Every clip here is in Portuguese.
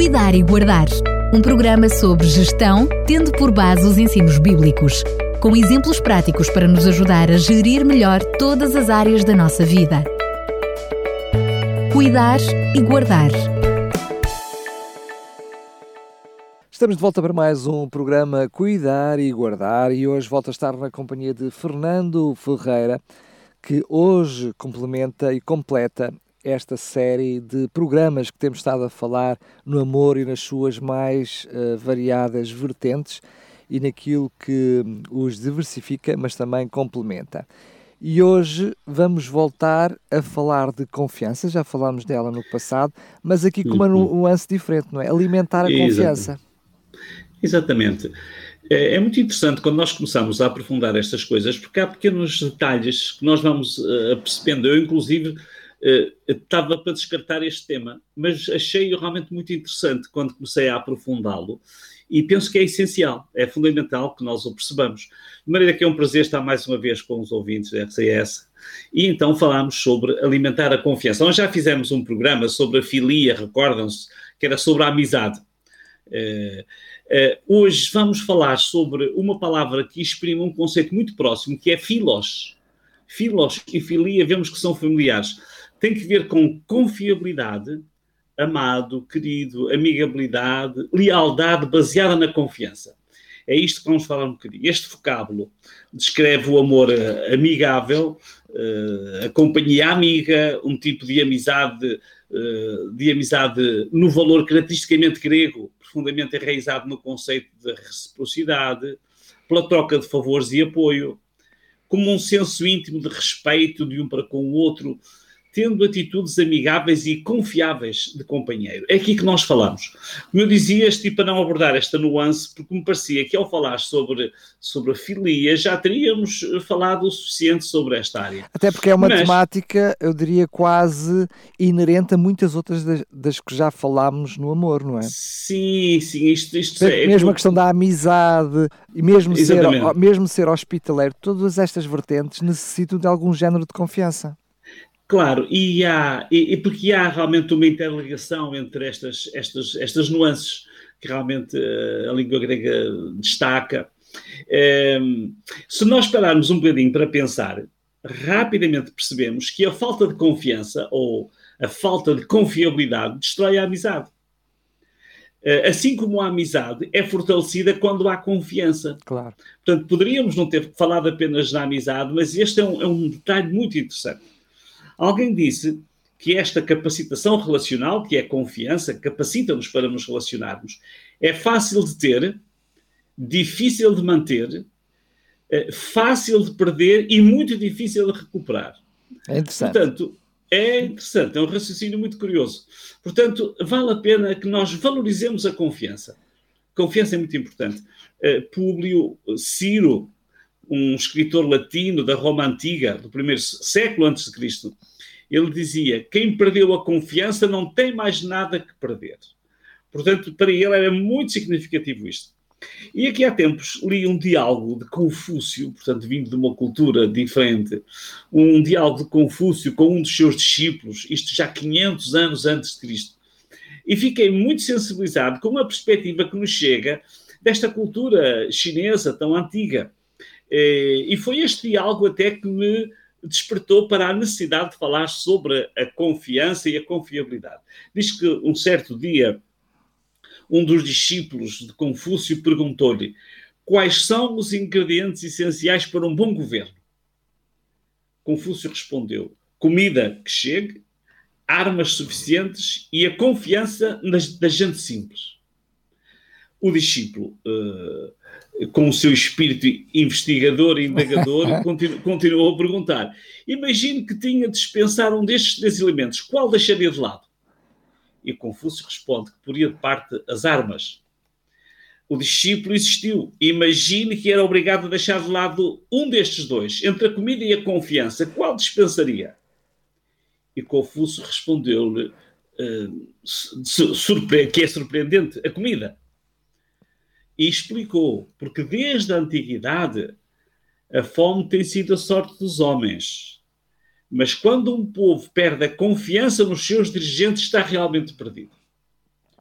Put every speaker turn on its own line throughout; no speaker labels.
Cuidar e Guardar. Um programa sobre gestão, tendo por base os ensinos bíblicos, com exemplos práticos para nos ajudar a gerir melhor todas as áreas da nossa vida. Cuidar e Guardar.
Estamos de volta para mais um programa Cuidar e Guardar e hoje volto a estar na companhia de Fernando Ferreira, que hoje complementa e completa esta série de programas que temos estado a falar no amor e nas suas mais uh, variadas vertentes e naquilo que os diversifica, mas também complementa. E hoje vamos voltar a falar de confiança, já falámos dela no passado, mas aqui com uma uhum. nuance diferente, não é? Alimentar a confiança.
Exatamente. É, é, muito interessante quando nós começamos a aprofundar estas coisas, porque há pequenos detalhes que nós vamos uh, percebendo. Eu, inclusive, estava para descartar este tema, mas achei-o realmente muito interessante quando comecei a aprofundá-lo e penso que é essencial, é fundamental que nós o percebamos. De maneira que é um prazer estar mais uma vez com os ouvintes da RCS e então falámos sobre alimentar a confiança. Nós já fizemos um programa sobre a filia, recordam-se, que era sobre a amizade. Uh, uh, hoje vamos falar sobre uma palavra que exprime um conceito muito próximo, que é filos. Filos e filia, vemos que são familiares. Tem que ver com confiabilidade, amado, querido, amigabilidade, lealdade baseada na confiança. É isto que vamos falar um bocadinho. Este vocábulo descreve o amor uh, amigável, uh, a companhia amiga, um tipo de amizade, uh, de amizade no valor caracteristicamente grego, profundamente enraizado no conceito de reciprocidade, pela troca de favores e apoio, como um senso íntimo de respeito de um para com o outro, tendo atitudes amigáveis e confiáveis de companheiro. É aqui que nós falamos. Como eu dizia, este para não abordar esta nuance, porque me parecia que ao falar sobre, sobre a filia já teríamos falado o suficiente sobre esta área.
Até porque é uma Mas, temática, eu diria, quase inerente a muitas outras das, das, que já falámos no amor, não é?
Sim, sim, isto, isto
é. Mesmo a questão da amizade e mesmo ser, mesmo ser hospitaleiro, todas estas vertentes necessitam de algum género de confiança.
Claro, e, há, e, e, porque há realmente uma interligação entre estas, estas, estas nuances que realmente uh, a língua grega destaca. Um, se nós pararmos um bocadinho para pensar, rapidamente percebemos que a falta de confiança ou a falta de confiabilidade destrói a amizade. Uh, assim como a amizade é fortalecida quando há confiança.
Claro.
Portanto, poderíamos não ter falado apenas na amizade, mas este é um, é um detalhe muito interessante. Alguém disse que esta capacitação relacional, que é confiança, capacita-nos para nos relacionarmos, é fácil de ter, difícil de manter, eh, fácil de perder e muito difícil de recuperar.
É interessante.
Portanto, é interessante, é um raciocínio muito curioso. Portanto, vale a pena que nós valorizemos a confiança. Confiança é muito importante. Uh, Públio Ciro, um escritor latino da Roma Antiga, do primeiro século antes de Cristo, ele dizia: quem perdeu a confiança não tem mais nada que perder. Portanto, para ele era muito significativo isto. E aqui há tempos li um diálogo de Confúcio, portanto, vindo de uma cultura diferente, um diálogo de Confúcio com um dos seus discípulos, isto já 500 anos antes de Cristo. E fiquei muito sensibilizado com a perspectiva que nos chega desta cultura chinesa tão antiga. Eh, e foi este diálogo até que me despertou para a necessidade de falar sobre a confiança e a confiabilidade. Diz que um certo dia, um dos discípulos de Confúcio perguntou-lhe quais são os ingredientes essenciais para um bom governo. Confúcio respondeu: comida que chegue, armas suficientes e a confiança da gente simples. O discípulo uh, com o seu espírito investigador e indagador, continu, continuou a perguntar. Imagine que tinha de dispensar um destes três elementos, qual deixaria de lado? E Confúcio responde que poria de parte as armas. O discípulo insistiu. Imagine que era obrigado a deixar de lado um destes dois, entre a comida e a confiança, qual dispensaria? E Confúcio respondeu-lhe, uh, que é surpreendente, a comida e explicou, porque desde a antiguidade a fome tem sido a sorte dos homens. Mas quando um povo perde a confiança nos seus dirigentes, está realmente perdido.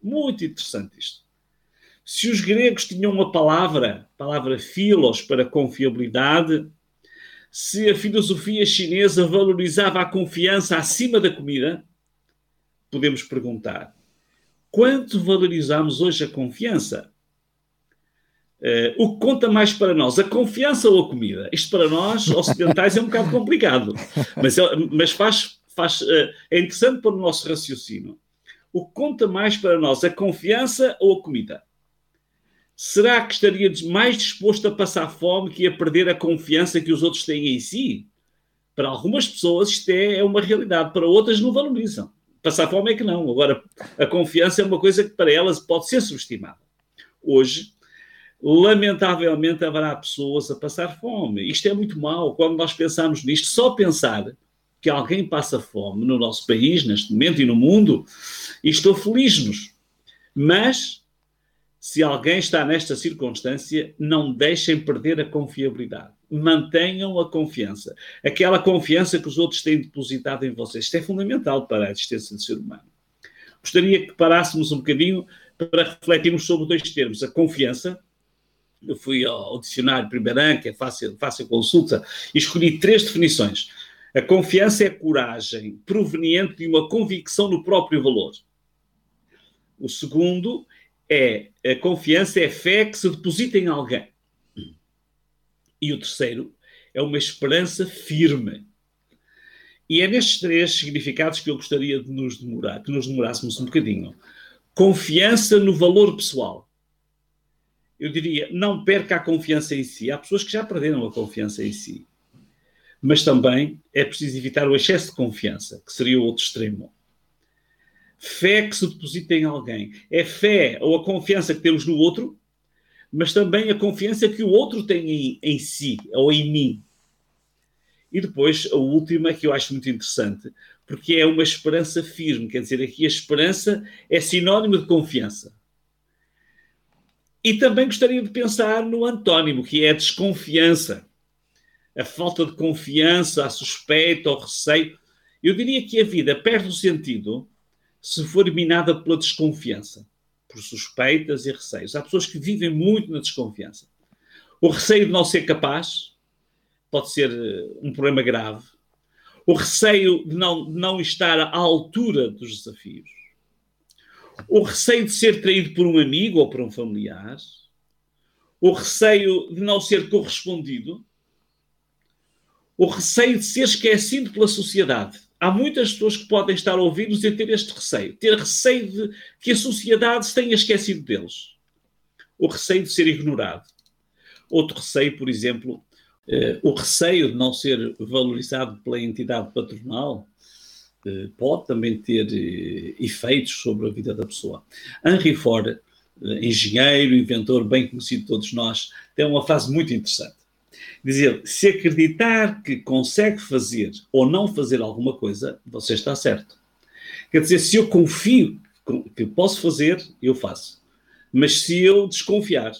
Muito interessante isto. Se os gregos tinham uma palavra, palavra philos, para confiabilidade, se a filosofia chinesa valorizava a confiança acima da comida, podemos perguntar: quanto valorizamos hoje a confiança? Uh, o que conta mais para nós, a confiança ou a comida? Isto para nós, ocidentais, é um bocado complicado, mas, é, mas faz, faz, uh, é interessante para o nosso raciocínio. O que conta mais para nós, a confiança ou a comida? Será que estaria mais disposto a passar fome que a perder a confiança que os outros têm em si? Para algumas pessoas isto é, é uma realidade, para outras não valorizam. Passar fome é que não. Agora, a confiança é uma coisa que para elas pode ser subestimada. Hoje, lamentavelmente haverá pessoas a passar fome. Isto é muito mau. Quando nós pensamos nisto, só pensar que alguém passa fome no nosso país, neste momento e no mundo, estou feliz-nos. Mas, se alguém está nesta circunstância, não deixem perder a confiabilidade. Mantenham a confiança. Aquela confiança que os outros têm depositado em vocês. Isto é fundamental para a existência do ser humano. Gostaria que parássemos um bocadinho para refletirmos sobre dois termos: a confiança eu fui ao, dicionário Primeirão, que é fácil, fácil consulta, e escolhi três definições. A confiança é coragem proveniente de uma convicção no próprio valor. O segundo é a confiança é fé que se deposita em alguém. E o terceiro é uma esperança firme. E é nestes três significados que eu gostaria de nos demorar, que nos demorássemos um bocadinho. Confiança no valor pessoal eu diria, não perca a confiança em si. Há pessoas que já perderam a confiança em si. Mas também é preciso evitar o excesso de confiança, que seria o outro extremo. Fé que se deposita em alguém. É fé ou a confiança que temos no outro, mas também a confiança que o outro tem em, em si ou em mim. E depois, a última, que eu acho muito interessante, porque é uma esperança firme. Quer dizer, aqui a esperança é sinónimo de confiança. E também gostaria de pensar no antónimo, que é a desconfiança. A falta de confiança, a suspeita, o receio. Eu diria que a vida perde o sentido se for minada pela desconfiança, por suspeitas e receios. Há pessoas que vivem muito na desconfiança. O receio de não ser capaz pode ser eh, um problema grave. O receio de não, de não estar à altura dos desafios o receio de ser traído por um amigo ou por um familiar, o receio de não ser correspondido, o receio de ser esquecido pela sociedade. Há muitas pessoas que podem estar a ouvir-nos e ter este receio, ter receio de que a sociedade se tenha esquecido deles. O receio de ser ignorado. Outro receio, por exemplo, eh, o receio de não ser valorizado pela entidade patronal, pode também ter eh, efeitos sobre a vida da pessoa. Henry Ford, eh, engenheiro, inventor bem conhecido de todos nós, tem uma frase muito interessante. Dizer, se acreditar que consegue fazer ou não fazer alguma coisa, você está certo. Quer dizer, se eu confio que posso fazer, eu faço. Mas se eu desconfiar,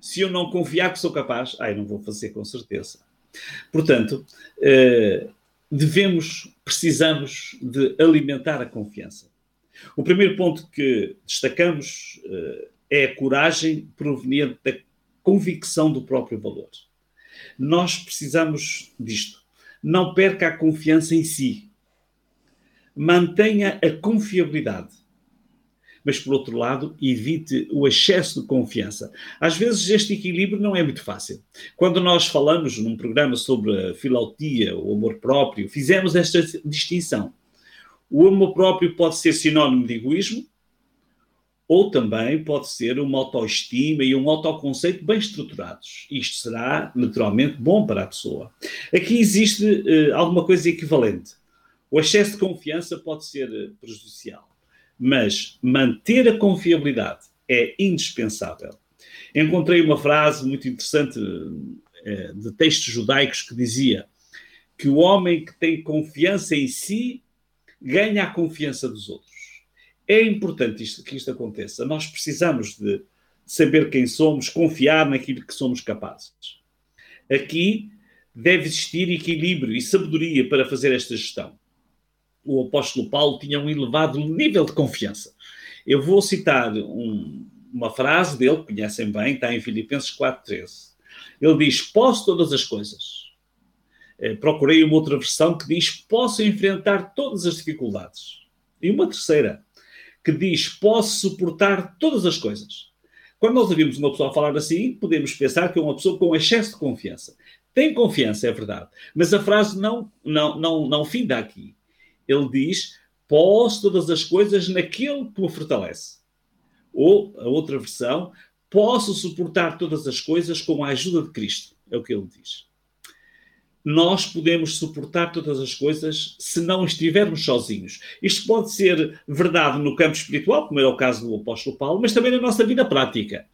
se eu não confiar que sou capaz, ai, não vou fazer com certeza. Portanto, devemos, precisamos de alimentar a confiança. O primeiro ponto que destacamos uh, é a coragem proveniente da convicção do próprio valor. Nós precisamos disto. Não perca a confiança em si. Mantenha a confiabilidade mas por outro lado, evite o excesso de confiança. Às vezes este equilíbrio não é muito fácil. Quando nós falamos num programa sobre a filautia, o amor próprio, fizemos esta distinção. O amor próprio pode ser sinónimo de egoísmo, ou também pode ser uma autoestima e um autoconceito bem estruturados. Isto será, naturalmente, bom para a pessoa. Aqui existe uh, alguma coisa equivalente. O excesso de confiança pode ser uh, prejudicial mas manter a confiabilidade é indispensável. Encontrei uma frase muito interessante é, de textos judaicos que dizia que o homem que tem confiança em si ganha a confiança dos outros. É importante isto, que isto aconteça. Nós precisamos de saber quem somos, confiar naquilo que somos capazes. Aqui deve existir equilíbrio e sabedoria para fazer esta gestão o apóstolo Paulo tinha um elevado nível de confiança. Eu vou citar um, uma frase dele, que conhecem bem, está em Filipenses 4,13. Ele diz: Posso todas as coisas. Eh, procurei uma outra versão que diz: Posso enfrentar todas as dificuldades. E uma terceira, que diz: Posso suportar todas as coisas. Quando nós ouvimos uma pessoa falar assim, podemos pensar que é uma pessoa com excesso de confiança. Tem confiança, é verdade, mas a frase não, não, não, não finda aqui. Ele diz: Posso todas as coisas naquele que me fortalece. Ou, a outra versão, posso suportar todas as coisas com a ajuda de Cristo. É o que ele diz. Nós podemos suportar todas as coisas se não estivermos sozinhos. Isto pode ser verdade no campo espiritual, como era o caso do apóstolo Paulo, mas também na nossa vida prática.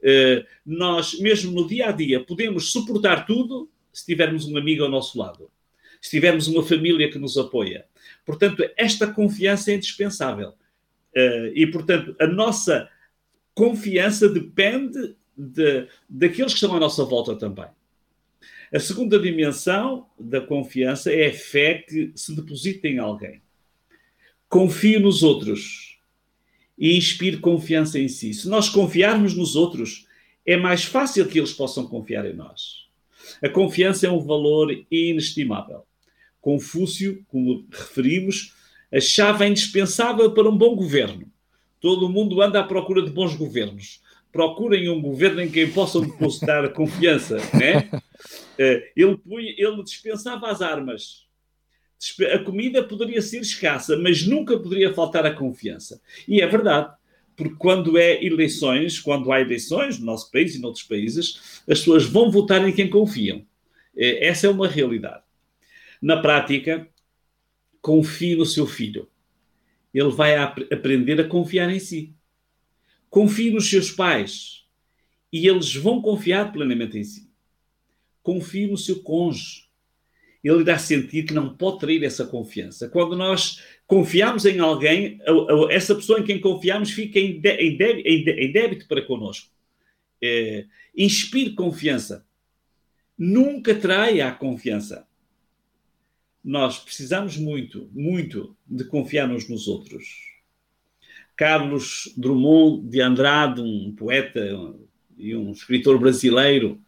Uh, nós, mesmo no dia a dia, podemos suportar tudo se tivermos um amigo ao nosso lado, se tivermos uma família que nos apoia. Portanto, esta confiança é indispensável. Uh, e, portanto, a nossa confiança depende de, daqueles que estão à nossa volta também. A segunda dimensão da confiança é a fé que se deposita em alguém. Confie nos outros e inspire confiança em si. Se nós confiarmos nos outros, é mais fácil que eles possam confiar em nós. A confiança é um valor inestimável. Confúcio, como referimos, a chave é indispensável para um bom governo. Todo mundo anda à procura de bons governos. Procurem um governo em quem possam depositar confiança. Né? Ele, ele dispensava as armas. A comida poderia ser escassa, mas nunca poderia faltar a confiança. E é verdade, porque quando é eleições, quando há eleições no nosso país e noutros países, as pessoas vão votar em quem confiam. Eh, essa é uma realidade. Na prática, confie no seu filho. Ele vai ap aprender a confiar em si. Confie nos seus pais e eles vão confiar plenamente em si. Confie no seu cônjuge. Ele irá sentir que não pode trair essa confiança. Quando nós confiamos em alguém, essa pessoa em quem confiamos fica em, débito para connosco. É, inspire confiança. Nunca traia a confiança nós precisamos muito, muito de confiar uns nos outros. Carlos Drummond de Andrade, um poeta e um escritor brasileiro,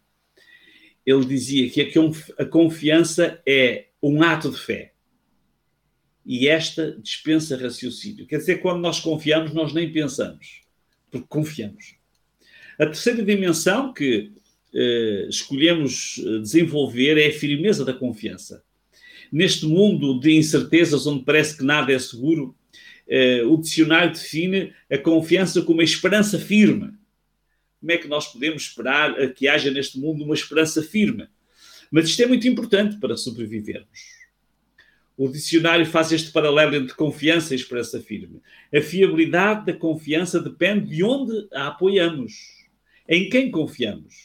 ele dizia que a confiança é um ato de fé. E esta dispensa raciocínio. Quer dizer, quando nós confiamos, nós nem pensamos, porque confiamos. A terceira dimensão que eh, escolhemos eh, desenvolver é a firmeza da confiança neste mundo de incertezas onde parece que nada é seguro, eh, o dicionário define a confiança como uma esperança firme. Como é que nós podemos esperar que haja neste mundo uma esperança firme? Mas isto é muito importante para sobrevivermos. O dicionário faz este paralelo entre confiança e esperança firme. A fiabilidade da confiança depende de onde a apoiamos, em quem confiamos.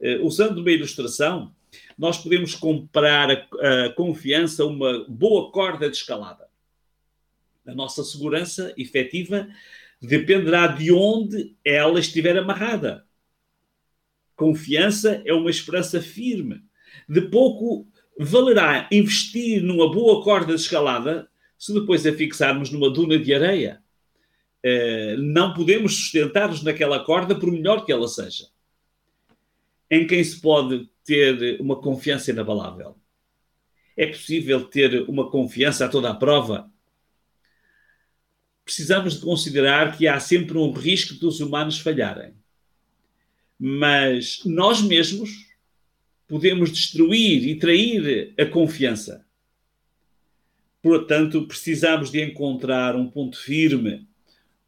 Uh, usando uma ilustração, nós podemos comprar a, a confiança uma boa corda de escalada. A nossa segurança efetiva dependerá de onde ela estiver amarrada. Confiança é uma esperança firme. De pouco valerá investir numa boa corda de escalada se depois a fixarmos numa duna de areia. Uh, não podemos sustentar-nos naquela corda por melhor que ela seja. Em quem se pode ter uma confiança inabalável? É possível ter uma confiança a toda a prova? Precisamos de considerar que há sempre um risco dos humanos falharem. Mas nós mesmos podemos destruir e trair a confiança. Portanto, precisamos de encontrar um ponto firme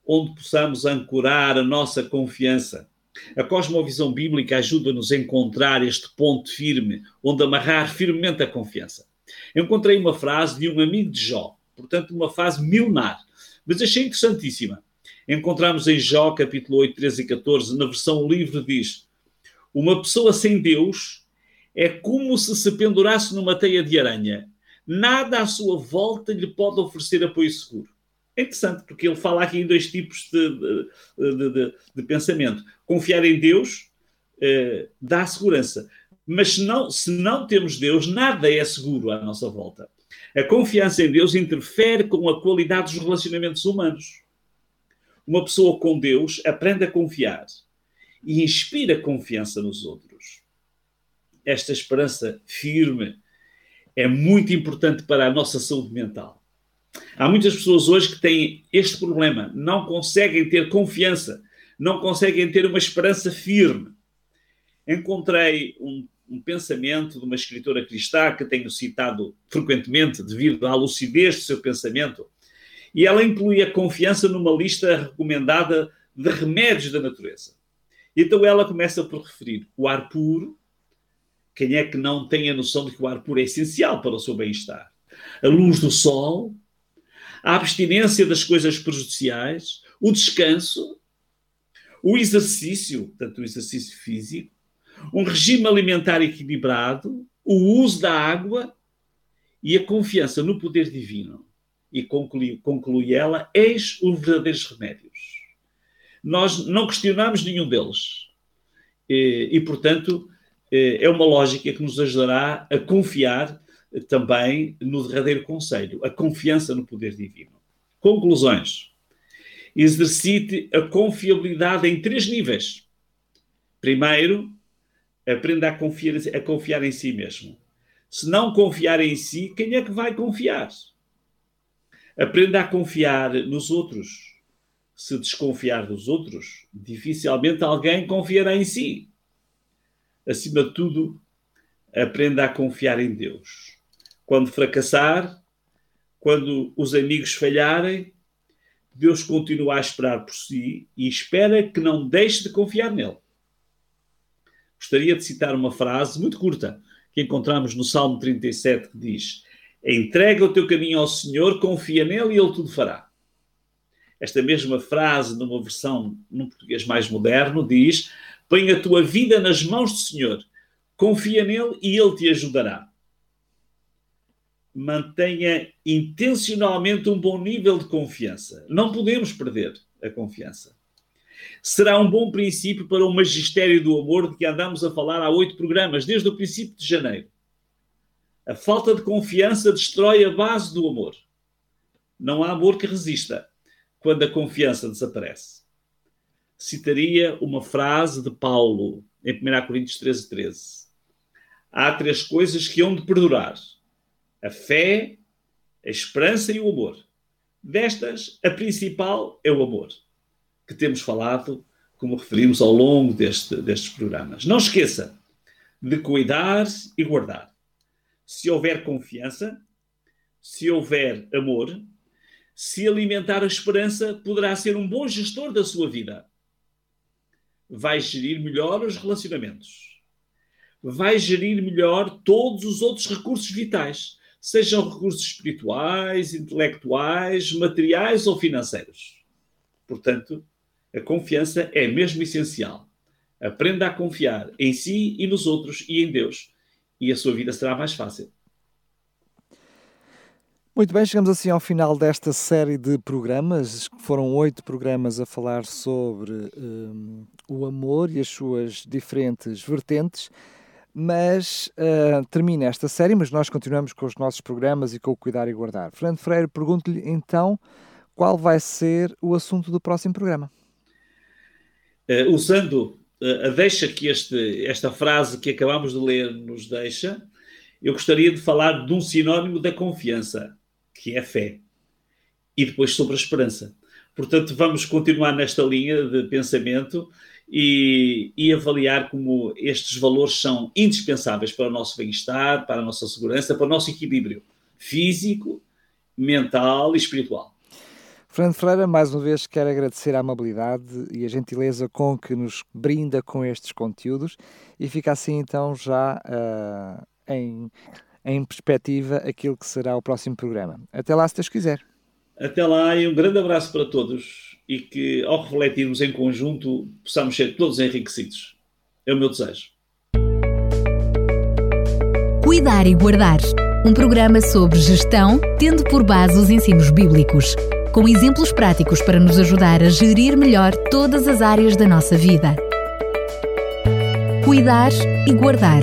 onde possamos ancorar a nossa confiança a cosmovisão bíblica ajuda-nos a encontrar este ponto firme, onde amarrar firmemente a confiança. Encontrei uma frase de um amigo de Jó, portanto, uma frase milenar, mas achei interessantíssima. Encontramos em Jó, capítulo 8, 13 e 14, na versão livre, diz: Uma pessoa sem Deus é como se se pendurasse numa teia de aranha. Nada à sua volta lhe pode oferecer apoio seguro. É interessante, porque ele fala aqui em dois tipos de, de, de, de pensamento. Confiar em Deus eh, dá segurança. Mas se não, se não temos Deus, nada é seguro à nossa volta. A confiança em Deus interfere com a qualidade dos relacionamentos humanos. Uma pessoa com Deus aprende a confiar e inspira confiança nos outros. Esta esperança firme é muito importante para a nossa saúde mental. Há muitas pessoas hoje que têm este problema, não conseguem ter confiança, não conseguem ter uma esperança firme. Encontrei um, um pensamento de uma escritora cristã que tenho citado frequentemente devido à lucidez do seu pensamento, e ela inclui a confiança numa lista recomendada de remédios da natureza. Então ela começa por referir o ar puro. Quem é que não tem a noção de que o ar puro é essencial para o seu bem-estar? A luz do sol, a abstinência das coisas prejudiciais, o descanso, o exercício, portanto, o exercício físico, um regime alimentar equilibrado, o uso da água e a confiança no poder divino. E conclui, conclui ela: eis os verdadeiros remédios. Nós não questionamos nenhum deles. E, e portanto, é uma lógica que nos ajudará a confiar também no derradeiro conselho, a confiança no poder divino. Conclusões. Exercite a confiabilidade em três níveis. Primeiro, aprenda a confiar, a confiar em si mesmo. Se não confiar em si, quem é que vai confiar? Aprenda a confiar nos outros. Se desconfiar dos outros, dificilmente alguém confiará em si. Acima de tudo, aprenda a confiar em Deus. Quando fracassar, quando os amigos falharem, Deus continua a esperar por si e espera que não deixe de confiar nele. Gostaria de citar uma frase muito curta que encontramos no Salmo 37 que diz: Entrega o teu caminho ao Senhor, confia nele e ele tudo fará. Esta mesma frase, numa versão num português mais moderno, diz: Põe a tua vida nas mãos do Senhor, confia nele e ele te ajudará mantenha intencionalmente um bom nível de confiança. Não podemos perder a confiança. Será um bom princípio para o magistério do amor de que andamos a falar há oito programas, desde o princípio de janeiro. A falta de confiança destrói a base do amor. Não há amor que resista quando a confiança desaparece. Citaria uma frase de Paulo em 1 Coríntios 13, 13. Há três coisas que hão de perdurar a fé, a esperança e o amor. Destas, a principal é o amor, que temos falado, como referimos ao longo deste, destes programas. Não esqueça de cuidar e guardar. Se houver confiança, se houver amor, se alimentar a esperança, poderá ser um bom gestor da sua vida. Vai gerir melhor os relacionamentos. Vai gerir melhor todos os outros recursos vitais sejam recursos espirituais, intelectuais, materiais ou financeiros. Portanto, a confiança é mesmo essencial. Aprenda a confiar em si e nos outros e em Deus, e a sua vida será mais fácil.
Muito bem, chegamos assim ao final desta série de programas. Foram oito programas a falar sobre um, o amor e as suas diferentes vertentes. Mas uh, termina esta série, mas nós continuamos com os nossos programas e com o Cuidar e Guardar. Fernando Freire, pergunto-lhe então qual vai ser o assunto do próximo programa.
Uh, usando uh, a deixa que este, esta frase que acabamos de ler nos deixa, eu gostaria de falar de um sinónimo da confiança, que é fé, e depois sobre a esperança. Portanto, vamos continuar nesta linha de pensamento e, e, avaliar como estes valores são indispensáveis para o nosso bem-estar, para a nossa segurança, para o nosso equilíbrio físico, mental e espiritual.
Fernando Freire, mais uma vez quero agradecer a amabilidade e a gentileza com que nos brinda com estes conteúdos e fica assim então já uh, em, em perspectiva aquilo que será o próximo programa. Até lá, se Deus quiser.
Até lá e um grande abraço para todos e que, ao refletirmos em conjunto, possamos ser todos enriquecidos. É o meu desejo.
Cuidar e Guardar um programa sobre gestão, tendo por base os ensinos bíblicos, com exemplos práticos para nos ajudar a gerir melhor todas as áreas da nossa vida. Cuidar e Guardar